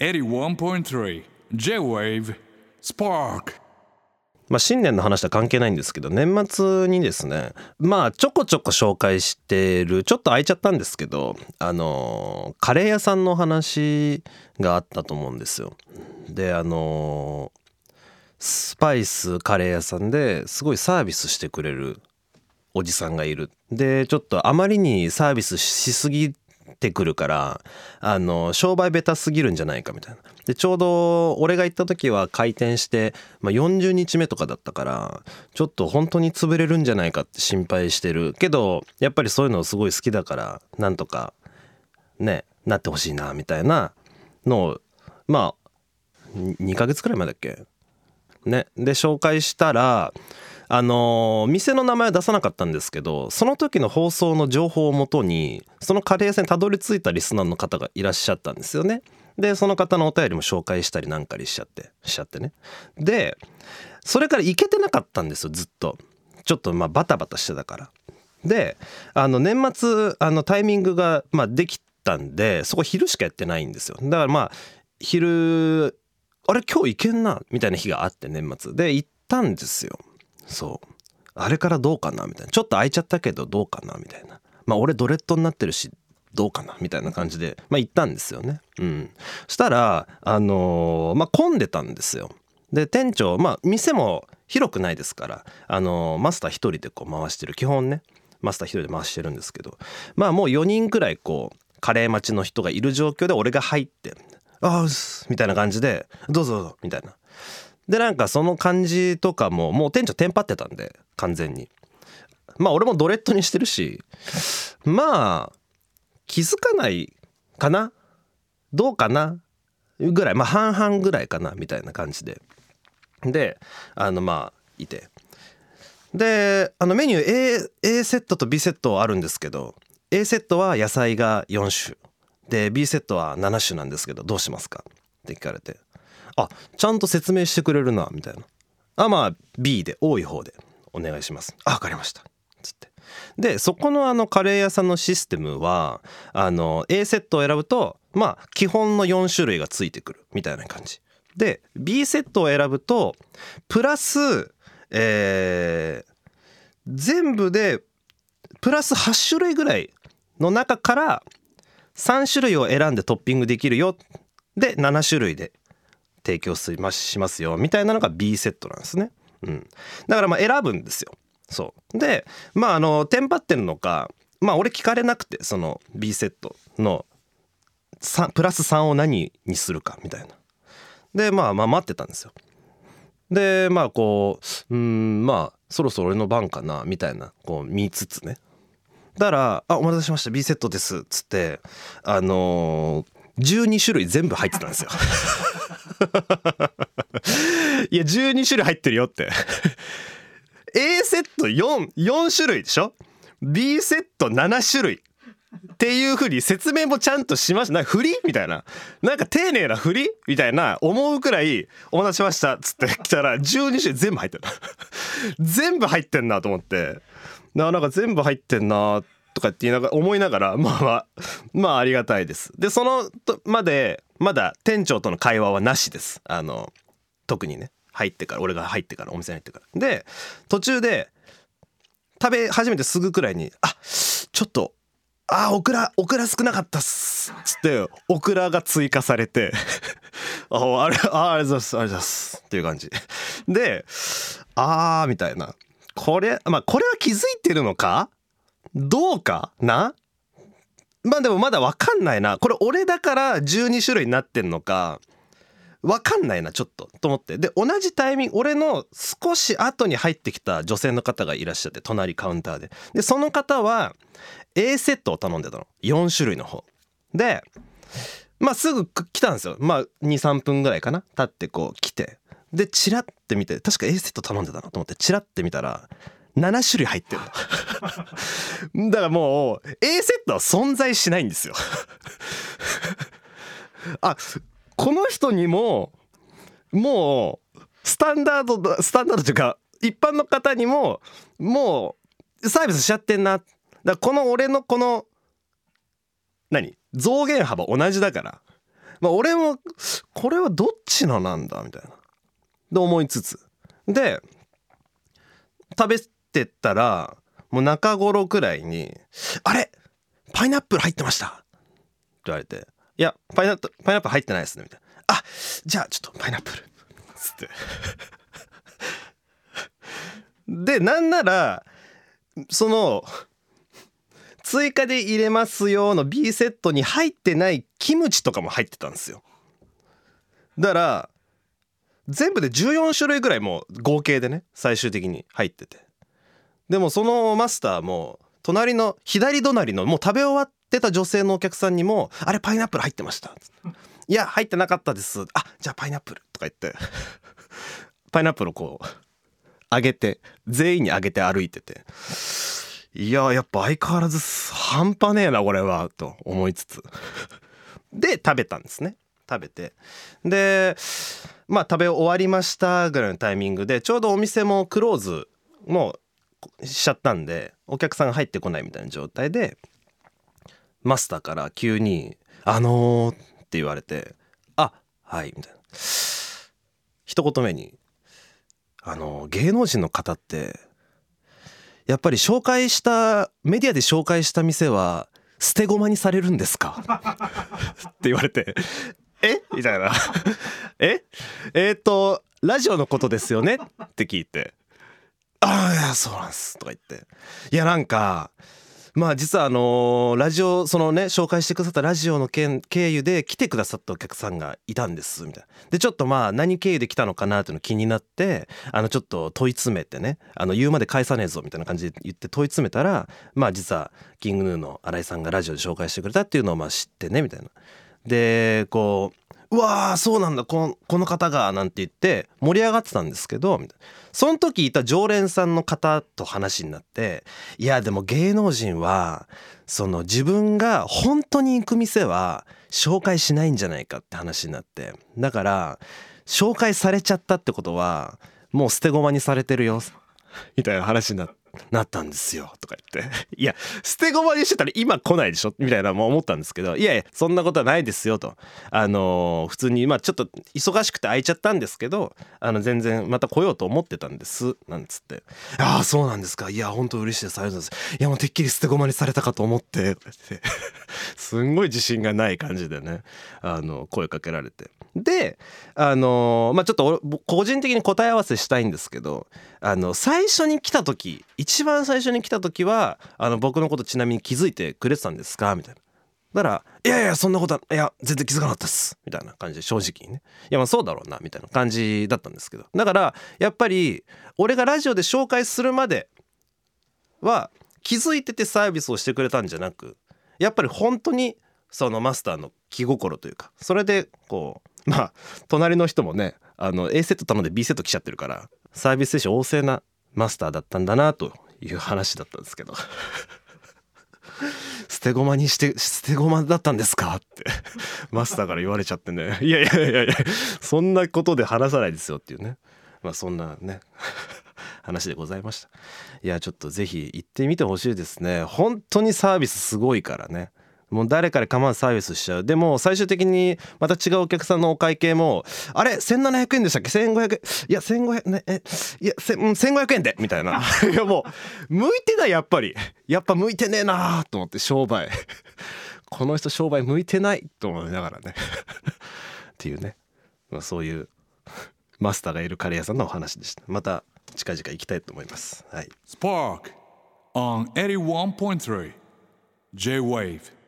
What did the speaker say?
81.3 J-Wave Spark まあ、新年の話とは関係ないんですけど年末にですねまあちょこちょこ紹介してるちょっと空いちゃったんですけどあのカレー屋さんの話があったと思うんですよ。であのスパイスカレー屋さんですごいサービスしてくれるおじさんがいる。でちょっとあまりにサービスしすぎてくるからあの商売下手すぎるんじゃないかみたいな。でちょうど俺が行った時は開店して、まあ、40日目とかだったからちょっと本当に潰れるんじゃないかって心配してるけどやっぱりそういうのすごい好きだからなんとかねなってほしいなみたいなのをまあ2ヶ月くらい前だっけ？ねで紹介したらあの店の名前は出さなかったんですけどその時の放送の情報をもとにそのカレー屋さんにたどり着いたリスナーの方がいらっしゃったんですよね。でその方のお便りも紹介したりなんかりしちゃってしちゃってね。でそれから行けてなかったんですよずっと。ちょっとまあバタバタしてたから。であの年末あのタイミングがまあできたんでそこ昼しかやってないんですよ。だからまあ昼あれ今日行けんなみたいな日があって年末で行ったんですよ。そう。あれからどうかなみたいな。ちょっと空いちゃったけどどうかなみたいな。まあ俺ドレッドになってるしどうかなみたいな感じでまあ行ったんですよね。うん。したらあのーまあ混んでたんですよ。で店長まあ店も広くないですからあのーマスター一人でこう回してる。基本ね。マスター一人で回してるんですけど。まあもう4人くらいこうカレー待ちの人がいる状況で俺が入って「ああす」みたいな感じで「どうぞどうぞ」みたいな。でなんかその感じとかももう店長テンパってたんで完全に。まあ俺もドレッドにしてるしまあ気づかないかな？どうかな？ぐらい。まあ半々ぐらいかな？みたいな感じで。であのまあいて。であのメニュー A, A セットと B セットあるんですけど A セットは野菜が4種。で B セットは7種なんですけどどうしますか？って聞かれて。あちゃんと説明してくれるなみたいな。あまあ B で多い方でお願いします。あ分かりました。つって。でそこのあのカレー屋さんのシステムはあの A セットを選ぶとまあ基本の4種類がついてくるみたいな感じ。で B セットを選ぶとプラスえー全部でプラス8種類ぐらいの中から3種類を選んでトッピングできるよ。で7種類で提供しますよみたいなのが B セットなんですね。うん、だからまあ選ぶんですよ。そうでまああのテンパってるのかまあ俺聞かれなくてその B セットのプラス3を何にするかみたいな。でまあまあ待ってたんですよ。でまあこううんまあそろそろ俺の番かなみたいなこう見つつねだから「あお待たせしました B セットです」っつってあのー、12種類全部入ってたんですよ いや12種類入ってるよって。A セット44種類でしょ？B セット7種類。っていうふうに説明もちゃんとしましたなんか振り？みたいな。なんか丁寧な振り？みたいな思うくらい「お待たせしました」っつって 来たら12種類全部入ってる。全部入ってんなと思って。ななんか全部入ってんなっとかって言いながら思いながら まあまあまあありがたいです。でそのとまでまだ店長との会話はなしです。あの特にね。入ってから俺が入ってからお店に入ってから。で途中で食べ始めてすぐくらいに「あちょっとあオクラオクラ少なかったっす。っ」つってオクラが追加されて ああれあありがとうございます。ありがとうございます。っていう感じ。であーみたいな。これまあこれは気づいてるのかどうかな？まあでもまだ分かんないな。これ俺だから12種類になってんのか。分かんないなちょっとと思って。で同じタイミング俺の少し後に入ってきた女性の方がいらっしゃって隣カウンターで。でその方は A セットを頼んでたの。4種類の方。でまあすぐ来たんですよ。まあ23分ぐらいかな。経ってこう来て。でチラッて見て確か A セット頼んでたなと思ってチラッて見たら7種類入ってるの。だからもう A セットは存在しないんですよ。あこの人にももうスタンダードスタンダードというか一般の方にももうサービスしちゃってんな。だからこの俺のこの何？増減幅同じだから。まあ俺もこれはどっちのなんだみたいな。で思いつつ。で食べてったらもう中頃くらいに「あれ？パイナップル入ってました」って言われて「いやパイナップルパイナップル入ってないですね」みたいな「あじゃあちょっとパイナップル」つって。でなんならその追加で入れますよの B セットに入ってないキムチとかも入ってたんですよ。だから全部で14種類ぐらいもう合計でね最終的に入ってて。でもそのマスターも隣の左隣のもう食べ終わってた女性のお客さんにも「あれパイナップル入ってました」いや入ってなかったです」あじゃあパイナップル」とか言って。パイナップルをこうあげて全員にあげて歩いてて。いややっぱ相変わらず半端ねえなこれはと思いつつ。で食べたんですね。食べて。でまあ食べ終わりましたぐらいのタイミングでちょうどお店もクローズもうしちゃったんでお客さんが入ってこないみたいな状態でマスターから急に「あのー」って言われて「あはい」みたいな。一言目に「あのー芸能人の方ってやっぱり紹介したメディアで紹介した店は捨て駒にされるんですか?」って言われて「え？みたいな「え？えー、っとラジオのことですよね?」って聞いて「ああそうなんです」とか言って。いやなんかまあ実はあのラジオそのね紹介してくださったラジオの件経由で来てくださったお客さんがいたんですみたいな。でちょっとまあ何経由で来たのかなっていうの気になってあのちょっと問い詰めてねあの言うまで返さねえぞみたいな感じで言って問い詰めたらまあ実はキングヌーの新井さんがラジオで紹介してくれたっていうのをまあ知ってねみたいな。でこううわーそうなんだ。このこの方がなんて言って盛り上がってたんですけどその時いた常連さんの方と話になっていやでも芸能人はその自分が本当に行く店は紹介しないんじゃないかって話になって。だから紹介されちゃったってことはもう捨て駒にされてるよ。みたいな話になって。なったんですよとか言って。いや捨て駒にしてたら今来ないでしょみたいなも思ったんですけどいやいやそんなことはないですよと。あの普通にまあちょっと忙しくて空いちゃったんですけどあの全然また来ようと思ってたんですなんつって「ああそうなんですか。いや本当嬉しいです。ありがとうございます。いやもうてっきり捨て駒にされたかと思って」って。すんごい自信がない感じでねあの声かけられて。であのまあちょっと個人的に答え合わせしたいんですけどあの最初に来た時一番最初に来た時はあの僕のことちなみに気づいてくれてたんですか？みたいな。だから「いやいやそんなことはいや全然気づかなかったっす」みたいな感じで正直にね「いやまあそうだろうな」みたいな感じだったんですけど。だからやっぱり俺がラジオで紹介するまでは気づいててサービスをしてくれたんじゃなくやっぱり本当にそのマスターの気心というかそれでこうまあ隣の人もねあの A セット頼んで B セット来ちゃってるからサービス精神旺盛なマスターだったんだなという話だったんですけど。捨て駒にして捨て駒だったんですかってマスターから言われちゃってね。いやいやいやいやそんなことで話さないですよっていうね。まあそんなね話でございました。いやちょっとぜひ行ってみてほしいですね。本当にサービスすごいからね。もう誰かで構わずサービスしちゃう。でも最終的にまた違うお客さんのお会計もあれ？1700円でしたっけ？1500円いや1500ねえいやせうん1500円で！みたいな。いやもう向いてないやっぱり。やっぱ向いてねえなと思って商売。この人商売向いてないと思いながらね。っていうね、まあ、そういうマスターがいるカレー屋さんのお話でした。また近々行きたいと思います。はい。Spark on 81.3 J Wave.